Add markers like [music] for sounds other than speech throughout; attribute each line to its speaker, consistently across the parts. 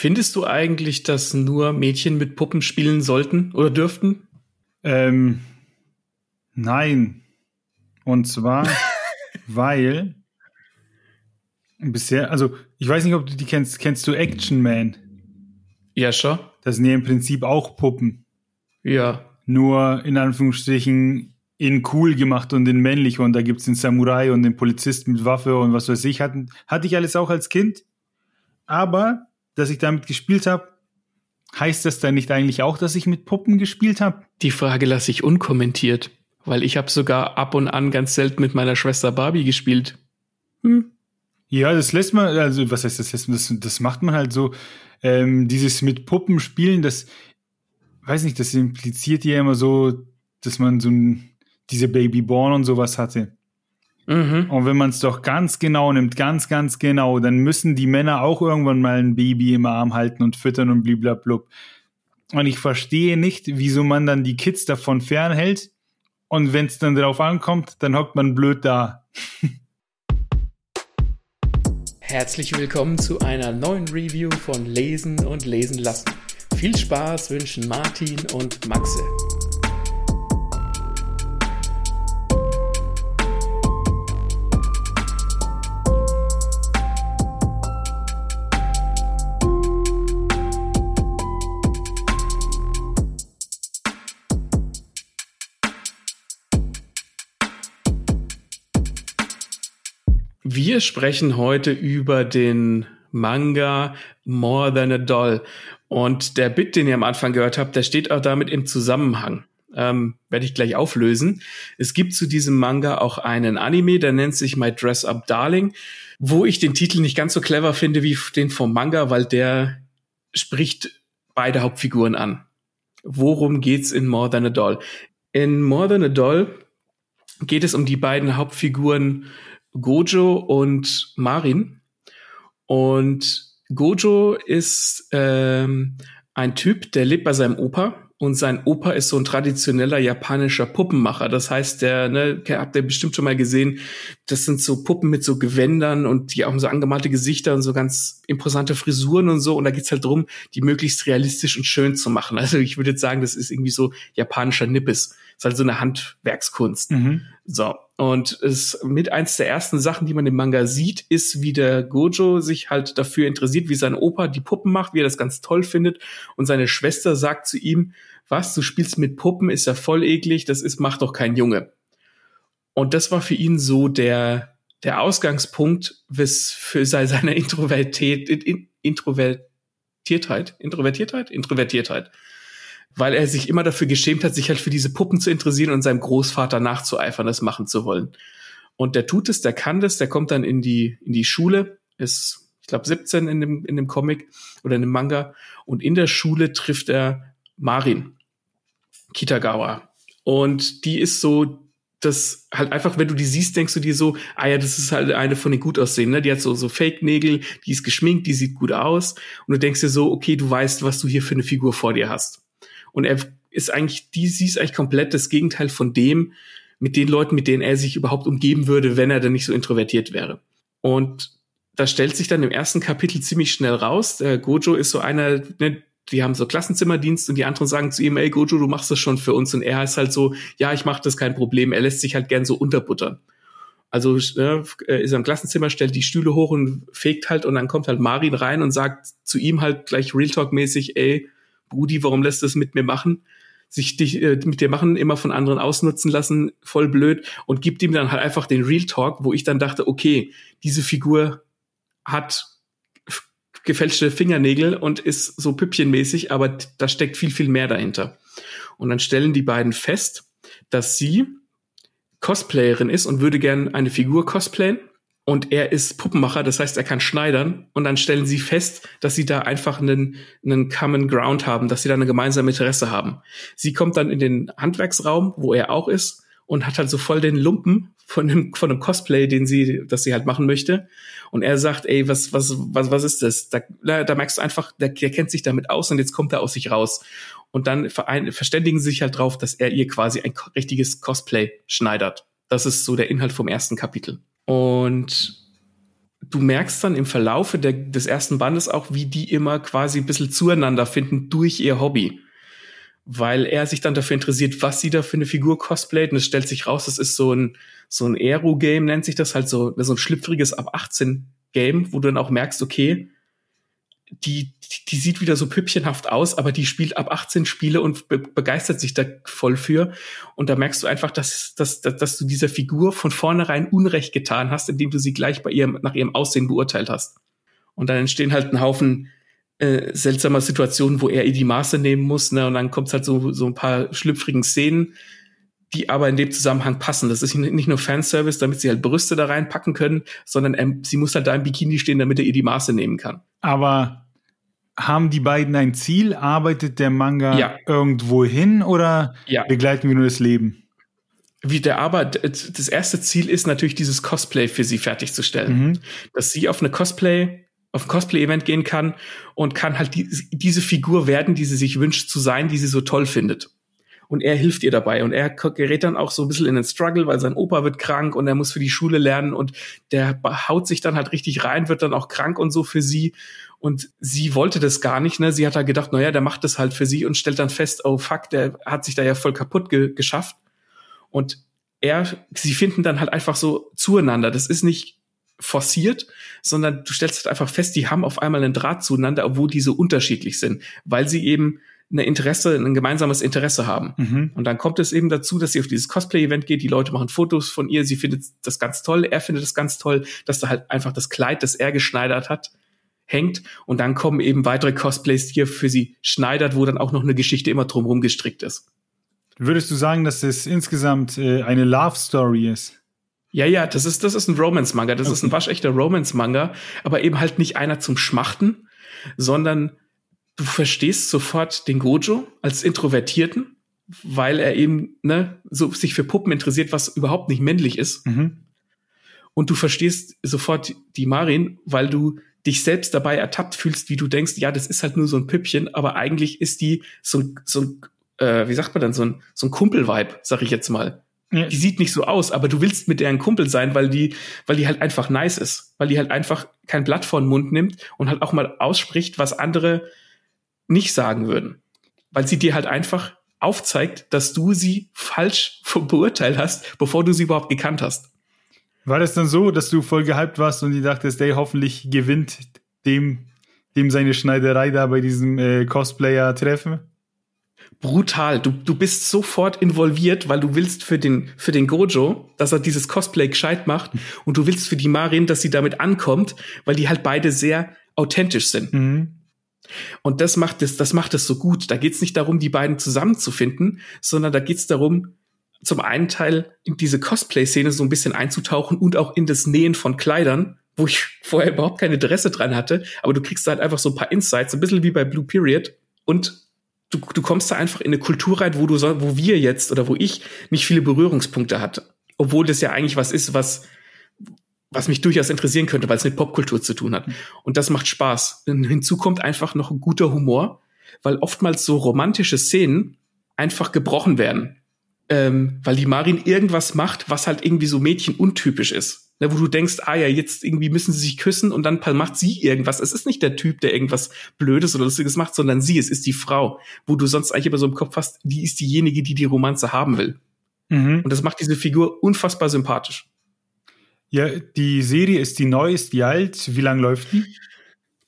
Speaker 1: Findest du eigentlich, dass nur Mädchen mit Puppen spielen sollten oder dürften?
Speaker 2: Ähm, nein. Und zwar, [laughs] weil bisher, also ich weiß nicht, ob du die kennst. Kennst du Action Man?
Speaker 1: Ja, schon.
Speaker 2: Das sind ja im Prinzip auch Puppen.
Speaker 1: Ja.
Speaker 2: Nur in Anführungsstrichen in cool gemacht und in männlich. Und da gibt's den Samurai und den Polizisten mit Waffe und was weiß ich. Hatten, hatte ich alles auch als Kind. Aber dass ich damit gespielt habe, heißt das dann nicht eigentlich auch, dass ich mit Puppen gespielt habe?
Speaker 1: Die Frage lasse ich unkommentiert, weil ich habe sogar ab und an ganz selten mit meiner Schwester Barbie gespielt.
Speaker 2: Hm. Ja, das lässt man, also was heißt das, das, das macht man halt so. Ähm, dieses mit Puppen spielen, das, weiß nicht, das impliziert ja immer so, dass man so ein, diese Babyborn und sowas hatte. Mhm. Und wenn man es doch ganz genau nimmt, ganz, ganz genau, dann müssen die Männer auch irgendwann mal ein Baby im Arm halten und füttern und bliblablub. Und ich verstehe nicht, wieso man dann die Kids davon fernhält. Und wenn es dann darauf ankommt, dann hockt man blöd da. [laughs]
Speaker 1: Herzlich willkommen zu einer neuen Review von Lesen und Lesen lassen. Viel Spaß wünschen Martin und Maxe. Wir sprechen heute über den Manga More Than a Doll. Und der Bit, den ihr am Anfang gehört habt, der steht auch damit im Zusammenhang. Ähm, Werde ich gleich auflösen. Es gibt zu diesem Manga auch einen Anime, der nennt sich My Dress Up Darling, wo ich den Titel nicht ganz so clever finde wie den vom Manga, weil der spricht beide Hauptfiguren an. Worum geht's in More Than a Doll? In More Than a Doll geht es um die beiden Hauptfiguren Gojo und Marin. Und Gojo ist ähm, ein Typ, der lebt bei seinem Opa und sein Opa ist so ein traditioneller japanischer Puppenmacher. Das heißt, der, ne, habt ihr bestimmt schon mal gesehen, das sind so Puppen mit so Gewändern und die haben so angemalte Gesichter und so ganz imposante Frisuren und so. Und da geht's halt drum, die möglichst realistisch und schön zu machen. [laughs] Also ich würde jetzt sagen, das ist irgendwie so japanischer Nippes. Das ist halt so eine Handwerkskunst. Mhm. So. Und es mit eins der ersten Sachen, die man im Manga sieht, ist, wie der Gojo sich halt dafür interessiert, wie sein Opa die Puppen macht, wie er das ganz toll findet. Und seine Schwester sagt zu ihm, was, du spielst mit Puppen, ist ja voll eklig, das ist, macht doch kein Junge. Und das war für ihn so der, der Ausgangspunkt für seine Introvertität, Introvertiertheit, Introvertiertheit, Introvertiertheit weil er sich immer dafür geschämt hat, sich halt für diese Puppen zu interessieren und seinem Großvater nachzueifern, das machen zu wollen. Und der tut es, der kann das, der kommt dann in die, in die Schule, ist, ich glaube, 17 in dem, in dem Comic oder in dem Manga. Und in der Schule trifft er Marin Kitagawa. Und die ist so, das halt einfach, wenn du die siehst, denkst du dir so, ah ja, das ist halt eine von den gut aussehen, ne? Die hat so, so Fake-Nägel, die ist geschminkt, die sieht gut aus. Und du denkst dir so, okay, du weißt, was du hier für eine Figur vor dir hast. Und er ist eigentlich, die, sie ist eigentlich komplett das Gegenteil von dem, mit den Leuten, mit denen er sich überhaupt umgeben würde, wenn er dann nicht so introvertiert wäre. Und da stellt sich dann im ersten Kapitel ziemlich schnell raus. Der Gojo ist so einer, ne, die haben so Klassenzimmerdienst und die anderen sagen zu ihm, ey Gojo, du machst das schon für uns. Und er ist halt so, ja, ich mach das kein Problem. Er lässt sich halt gern so unterbuttern. Also äh, ist am Klassenzimmer, stellt die Stühle hoch und fegt halt und dann kommt halt Marin rein und sagt zu ihm halt gleich Real Talk mäßig, ey, Brudi, warum lässt du es mit mir machen? Sich dich äh, mit dir machen, immer von anderen ausnutzen lassen, voll blöd und gibt ihm dann halt einfach den Real Talk, wo ich dann dachte, okay, diese Figur hat gefälschte Fingernägel und ist so püppchenmäßig, aber da steckt viel, viel mehr dahinter. Und dann stellen die beiden fest, dass sie Cosplayerin ist und würde gern eine Figur cosplayen und er ist Puppenmacher, das heißt, er kann schneidern und dann stellen sie fest, dass sie da einfach einen, einen Common Ground haben, dass sie da eine gemeinsame Interesse haben. Sie kommt dann in den Handwerksraum, wo er auch ist und hat halt so voll den Lumpen von dem, von dem Cosplay, den sie, das sie halt machen möchte. Und er sagt, ey, was, was, was, was ist das? Da, da merkst du einfach, der, der kennt sich damit aus und jetzt kommt er aus sich raus. Und dann verein, verständigen sie sich halt drauf, dass er ihr quasi ein richtiges Cosplay schneidert. Das ist so der Inhalt vom ersten Kapitel. Und du merkst dann im Verlaufe der, des ersten Bandes auch, wie die immer quasi ein bisschen zueinander finden durch ihr Hobby. Weil er sich dann dafür interessiert, was sie da für eine Figur cosplayt. Und es stellt sich raus, das ist so ein, so ein Aero-Game, nennt sich das halt so, so ein schlüpfriges ab 18 Game, wo du dann auch merkst, okay, die, die sieht wieder so püppchenhaft aus, aber die spielt ab 18 Spiele und be begeistert sich da voll für. Und da merkst du einfach, dass, dass, dass, dass du dieser Figur von vornherein Unrecht getan hast, indem du sie gleich bei ihrem, nach ihrem Aussehen beurteilt hast. Und dann entstehen halt ein Haufen äh, seltsamer Situationen, wo er ihr die Maße nehmen muss, ne? Und dann kommt halt so, so ein paar schlüpfrigen Szenen, die aber in dem Zusammenhang passen. Das ist nicht nur Fanservice, damit sie halt Brüste da reinpacken können, sondern ähm, sie muss halt da im Bikini stehen, damit er ihr die Maße nehmen kann.
Speaker 2: Aber haben die beiden ein Ziel? Arbeitet der Manga ja. irgendwo hin oder ja. begleiten wir nur das Leben?
Speaker 1: Wie der Arbeit, das erste Ziel ist natürlich dieses Cosplay für sie fertigzustellen. Mhm. Dass sie auf eine Cosplay, auf ein Cosplay-Event gehen kann und kann halt die, diese Figur werden, die sie sich wünscht zu sein, die sie so toll findet und er hilft ihr dabei und er gerät dann auch so ein bisschen in den Struggle, weil sein Opa wird krank und er muss für die Schule lernen und der haut sich dann halt richtig rein, wird dann auch krank und so für sie und sie wollte das gar nicht, ne? Sie hat halt gedacht, naja, der macht das halt für sie und stellt dann fest, oh fuck, der hat sich da ja voll kaputt ge geschafft und er, sie finden dann halt einfach so zueinander. Das ist nicht forciert, sondern du stellst halt einfach fest, die haben auf einmal einen Draht zueinander, obwohl die so unterschiedlich sind, weil sie eben eine Interesse, ein gemeinsames Interesse haben. Mhm. Und dann kommt es eben dazu, dass sie auf dieses Cosplay-Event geht, die Leute machen Fotos von ihr, sie findet das ganz toll, er findet es ganz toll, dass da halt einfach das Kleid, das er geschneidert hat, hängt. Und dann kommen eben weitere Cosplays, die er für sie schneidert, wo dann auch noch eine Geschichte immer drumherum gestrickt ist.
Speaker 2: Würdest du sagen, dass es insgesamt äh, eine Love Story ist?
Speaker 1: Ja, ja, das ist, das ist ein Romance-Manga. Das okay. ist ein waschechter Romance-Manga, aber eben halt nicht einer zum Schmachten, sondern du verstehst sofort den Gojo als Introvertierten, weil er eben ne, so sich für Puppen interessiert, was überhaupt nicht männlich ist. Mhm. Und du verstehst sofort die Marin, weil du dich selbst dabei ertappt fühlst, wie du denkst, ja, das ist halt nur so ein Püppchen, aber eigentlich ist die so, so ein, äh, wie sagt man dann, so ein, so ein Kumpel-Vibe, sag ich jetzt mal. Ja. Die sieht nicht so aus, aber du willst mit der ein Kumpel sein, weil die, weil die halt einfach nice ist, weil die halt einfach kein Blatt vor den Mund nimmt und halt auch mal ausspricht, was andere nicht sagen würden. Weil sie dir halt einfach aufzeigt, dass du sie falsch [laughs] beurteilt hast, bevor du sie überhaupt gekannt hast.
Speaker 2: War das dann so, dass du voll gehypt warst und die dachtest, ey, hoffentlich gewinnt dem, dem seine Schneiderei da bei diesem äh, Cosplayer-Treffen?
Speaker 1: Brutal. Du, du bist sofort involviert, weil du willst für den, für den Gojo, dass er dieses Cosplay gescheit macht und du willst für die Marin, dass sie damit ankommt, weil die halt beide sehr authentisch sind. Mhm. Und das macht es, das macht es so gut. Da geht es nicht darum, die beiden zusammenzufinden, sondern da geht es darum, zum einen Teil in diese Cosplay-Szene so ein bisschen einzutauchen und auch in das Nähen von Kleidern, wo ich [laughs] vorher überhaupt keine Interesse dran hatte. Aber du kriegst da halt einfach so ein paar Insights, ein bisschen wie bei Blue Period. Und du, du kommst da einfach in eine Kultur rein, wo du wo wir jetzt oder wo ich nicht viele Berührungspunkte hatte. Obwohl das ja eigentlich was ist, was was mich durchaus interessieren könnte, weil es mit Popkultur zu tun hat. Mhm. Und das macht Spaß. Hinzu kommt einfach noch ein guter Humor, weil oftmals so romantische Szenen einfach gebrochen werden. Ähm, weil die Marin irgendwas macht, was halt irgendwie so Mädchen untypisch ist. Ne, wo du denkst, ah ja, jetzt irgendwie müssen sie sich küssen und dann macht sie irgendwas. Es ist nicht der Typ, der irgendwas Blödes oder Lustiges macht, sondern sie, es ist die Frau, wo du sonst eigentlich immer so im Kopf hast, die ist diejenige, die die Romanze haben will. Mhm. Und das macht diese Figur unfassbar sympathisch.
Speaker 2: Ja, die Serie ist die neu, ist die alt? Wie lange läuft die?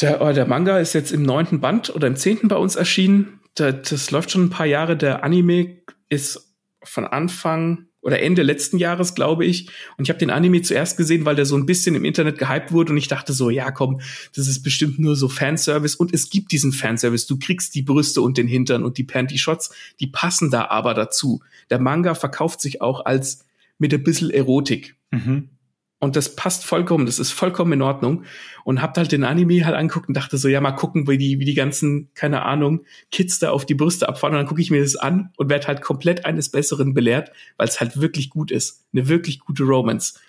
Speaker 1: Der, oh, der Manga ist jetzt im neunten Band oder im zehnten bei uns erschienen. Der, das läuft schon ein paar Jahre. Der Anime ist von Anfang oder Ende letzten Jahres, glaube ich. Und ich habe den Anime zuerst gesehen, weil der so ein bisschen im Internet gehypt wurde und ich dachte so, ja komm, das ist bestimmt nur so Fanservice. Und es gibt diesen Fanservice. Du kriegst die Brüste und den Hintern und die Panty-Shots, die passen da aber dazu. Der Manga verkauft sich auch als mit ein bisschen Erotik. Mhm. Und das passt vollkommen, das ist vollkommen in Ordnung. Und habt halt den Anime halt angeguckt und dachte so, ja, mal gucken, wie die, wie die ganzen, keine Ahnung, Kids da auf die Brüste abfahren. Und dann gucke ich mir das an und werde halt komplett eines Besseren belehrt, weil es halt wirklich gut ist. Eine wirklich gute Romance.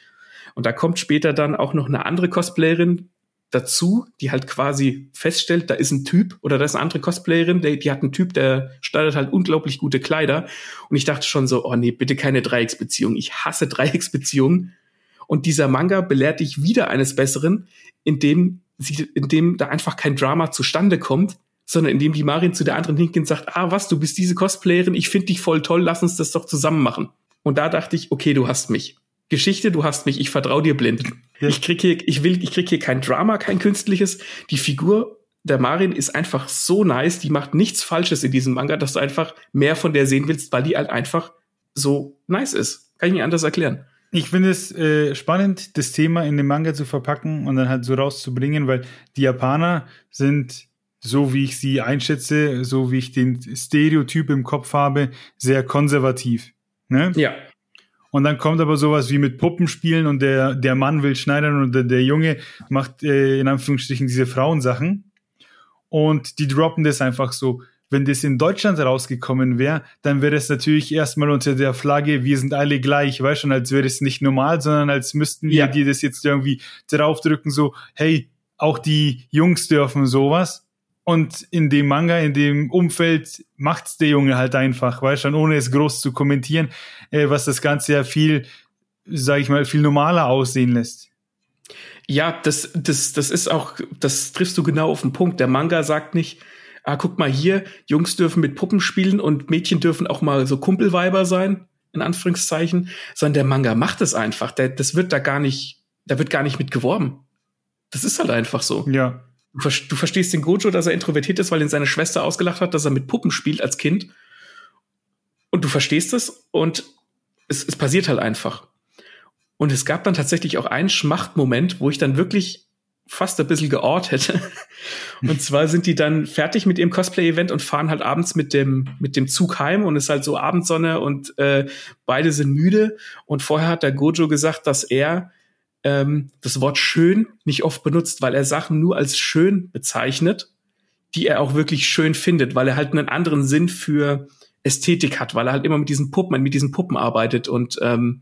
Speaker 1: Und da kommt später dann auch noch eine andere Cosplayerin dazu, die halt quasi feststellt, da ist ein Typ oder da ist eine andere Cosplayerin, die, die hat einen Typ, der schneidet halt unglaublich gute Kleider. Und ich dachte schon so, oh nee, bitte keine Dreiecksbeziehung. Ich hasse Dreiecksbeziehungen Und dieser Manga belehrt dich wieder eines Besseren, indem sie, indem da einfach kein Drama zustande kommt, sondern indem die Marin zu der anderen hingeht und sagt, ah, was, du bist diese Cosplayerin, ich finde dich voll toll, lass uns das doch zusammen machen. Und da dachte ich, okay, du hast mich. Geschichte, du hast mich, ich vertraue dir blind. Ja. Ich krieg hier, ich will, ich krieg hier kein Drama, kein künstliches. Die Figur der Marin ist einfach so nice, die macht nichts Falsches in diesem Manga, dass du einfach mehr von der sehen willst, weil die halt einfach so nice ist. Kann ich nicht anders erklären.
Speaker 2: Ich finde es äh, spannend, das Thema in den Manga zu verpacken und dann halt so rauszubringen, weil die Japaner sind, so wie ich sie einschätze, so wie ich den Stereotyp im Kopf habe, sehr konservativ. Ne?
Speaker 1: Ja.
Speaker 2: Und dann kommt aber sowas wie mit Puppenspielen und der, der Mann will schneidern und der, der Junge macht äh, in Anführungsstrichen diese Frauensachen. Und die droppen das einfach so. Wenn das in Deutschland rausgekommen wäre, dann wäre das natürlich erstmal unter der Flagge, wir sind alle gleich, weißt schon, als wäre das nicht normal, sondern als müssten wir ja. dir das jetzt irgendwie draufdrücken, so, hey, auch die Jungs dürfen sowas. Und in dem Manga, in dem Umfeld macht's der Junge halt einfach, weißt schon, ohne es groß zu kommentieren, äh, was das Ganze ja viel, sag ich mal, viel normaler aussehen lässt.
Speaker 1: Ja, das, das, das ist auch, das triffst du genau auf den Punkt. Der Manga sagt nicht, ah, guck mal hier, Jungs dürfen mit Puppen spielen und Mädchen dürfen auch mal so Kumpelweiber sein, in Anführungszeichen, sondern der Manga macht es einfach. Der, das wird da gar nicht, da wird gar nicht mit geworben. Das ist halt einfach so.
Speaker 2: Ja.
Speaker 1: Du, du verstehst den Gojo, dass er introvertiert ist, weil ihn seine Schwester ausgelacht hat, dass er mit Puppen spielt als Kind. Und du verstehst es und es, es passiert halt einfach. Und es gab dann tatsächlich auch einen Schmachtmoment, wo ich dann wirklich fast ein bisschen geort hätte. [laughs] Und zwar sind die dann fertig mit ihrem Cosplay-Event und fahren halt abends mit dem, mit dem Zug heim und es ist halt so Abendsonne und äh, beide sind müde. Und vorher hat der Gojo gesagt, dass er ähm, das Wort schön nicht oft benutzt, weil er Sachen nur als schön bezeichnet, die er auch wirklich schön findet, weil er halt einen anderen Sinn für Ästhetik hat, weil er halt immer mit diesen Puppen, mit diesen Puppen arbeitet und ähm,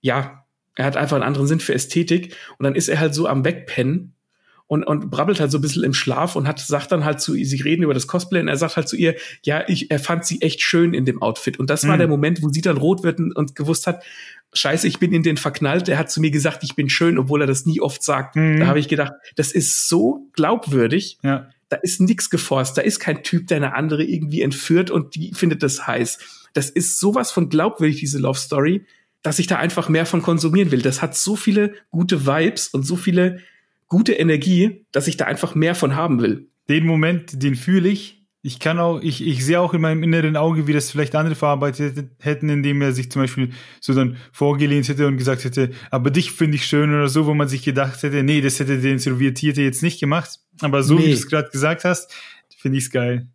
Speaker 1: ja, er hat einfach einen anderen Sinn für Ästhetik und dann ist er halt so am Wegpennen und, und brabbelt halt so ein bisschen im Schlaf und hat, sagt dann halt zu ihr, sie reden über das Cosplay und er sagt halt zu ihr, ja, ich, er fand sie echt schön in dem Outfit. Und das mhm. war der Moment, wo sie dann rot wird und, und gewusst hat, scheiße, ich bin in den verknallt, er hat zu mir gesagt, ich bin schön, obwohl er das nie oft sagt. Mhm. Da habe ich gedacht, das ist so glaubwürdig.
Speaker 2: Ja.
Speaker 1: Da ist nix geforst, da ist kein Typ, der eine andere irgendwie entführt und die findet das heiß. Das ist sowas von glaubwürdig, diese Love Story dass ich da einfach mehr von konsumieren will. Das hat so viele gute Vibes und so viele gute Energie, dass ich da einfach mehr von haben will.
Speaker 2: Den Moment, den fühle ich. Ich kann auch, ich, ich sehe auch in meinem inneren Auge, wie das vielleicht andere verarbeitet hätten, indem er sich zum Beispiel so dann vorgelehnt hätte und gesagt hätte, aber dich finde ich schön oder so, wo man sich gedacht hätte, nee, das hätte der Introvertierte jetzt nicht gemacht. Aber so nee. wie du es gerade gesagt hast, finde ich es geil.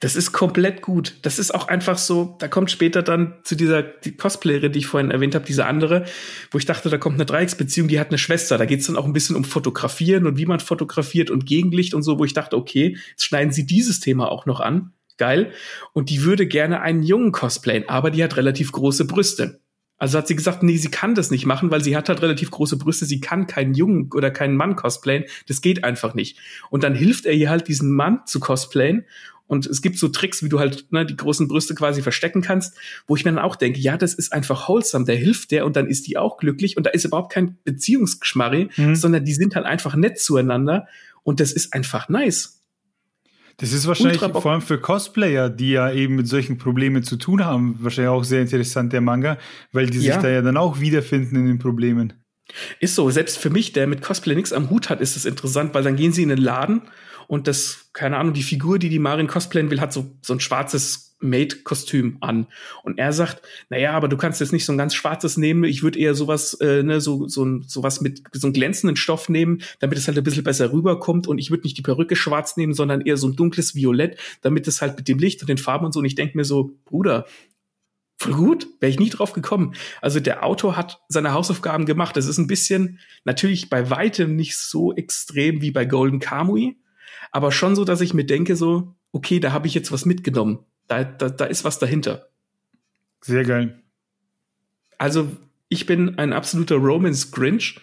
Speaker 1: Das ist komplett gut. Das ist auch einfach so, da kommt später dann zu dieser die Cosplayerin, die ich vorhin erwähnt habe, diese andere, wo ich dachte, da kommt eine Dreiecksbeziehung, die hat eine Schwester. Da geht es dann auch ein bisschen um Fotografieren und wie man fotografiert und Gegenlicht und so, wo ich dachte, okay, jetzt schneiden sie dieses Thema auch noch an. Geil. Und die würde gerne einen Jungen cosplayen, aber die hat relativ große Brüste. Also hat sie gesagt, nee, sie kann das nicht machen, weil sie hat halt relativ große Brüste, sie kann keinen Jungen oder keinen Mann cosplayen, das geht einfach nicht. Und dann hilft er ihr halt, diesen Mann zu cosplayen und es gibt so Tricks, wie du halt ne, die großen Brüste quasi verstecken kannst, wo ich mir dann auch denke, ja, das ist einfach wholesome, der hilft der und dann ist die auch glücklich und da ist überhaupt kein Beziehungsgeschmarri, mhm. sondern die sind halt einfach nett zueinander und das ist einfach nice.
Speaker 2: Das ist wahrscheinlich Ultra vor allem für Cosplayer, die ja eben mit solchen Problemen zu tun haben, wahrscheinlich auch sehr interessant, der Manga, weil die sich ja. da ja dann auch wiederfinden in den Problemen.
Speaker 1: Ist so, selbst für mich, der mit Cosplay nichts am Hut hat, ist es interessant, weil dann gehen sie in den Laden und das, keine Ahnung, die Figur, die die Marin cosplayen will, hat so, so ein schwarzes Maid-Kostüm an. Und er sagt, naja, aber du kannst jetzt nicht so ein ganz schwarzes nehmen. Ich würde eher sowas, äh, ne, so, so, ein, sowas mit so einem glänzenden Stoff nehmen, damit es halt ein bisschen besser rüberkommt. Und ich würde nicht die Perücke schwarz nehmen, sondern eher so ein dunkles Violett, damit es halt mit dem Licht und den Farben und so. Und ich denke mir so, Bruder, voll gut, wäre ich nie drauf gekommen. Also der Autor hat seine Hausaufgaben gemacht. Das ist ein bisschen, natürlich bei weitem nicht so extrem wie bei Golden Kamui, aber schon so, dass ich mir denke, so, okay, da habe ich jetzt was mitgenommen. Da, da, da ist was dahinter.
Speaker 2: Sehr geil.
Speaker 1: Also, ich bin ein absoluter Romance Grinch,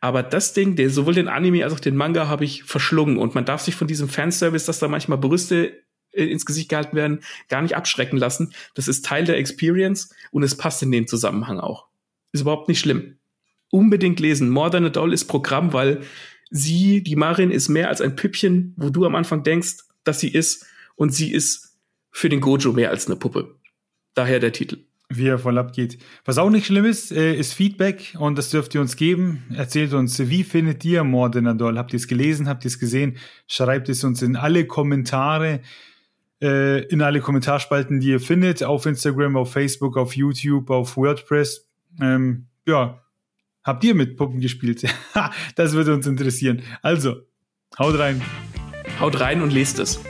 Speaker 1: aber das Ding, der, sowohl den Anime als auch den Manga habe ich verschlungen und man darf sich von diesem Fanservice, dass da manchmal Brüste äh, ins Gesicht gehalten werden, gar nicht abschrecken lassen. Das ist Teil der Experience und es passt in dem Zusammenhang auch. Ist überhaupt nicht schlimm. unbedingt lesen. More Than a Doll ist Programm, weil sie, die Marin, ist mehr als ein Püppchen, wo du am Anfang denkst, dass sie ist. Und sie ist für den Gojo mehr als eine Puppe. Daher der Titel.
Speaker 2: Wie er voll abgeht. Was auch nicht schlimm ist, äh, ist Feedback und das dürft ihr uns geben. Erzählt uns, wie findet ihr Doll? Habt ihr es gelesen? Habt ihr es gesehen? Schreibt es uns in alle Kommentare, äh, in alle Kommentarspalten, die ihr findet, auf Instagram, auf Facebook, auf YouTube, auf WordPress. Ähm, ja, Habt ihr mit Puppen gespielt? [laughs] das würde uns interessieren. Also, haut rein.
Speaker 1: Haut rein und lest es.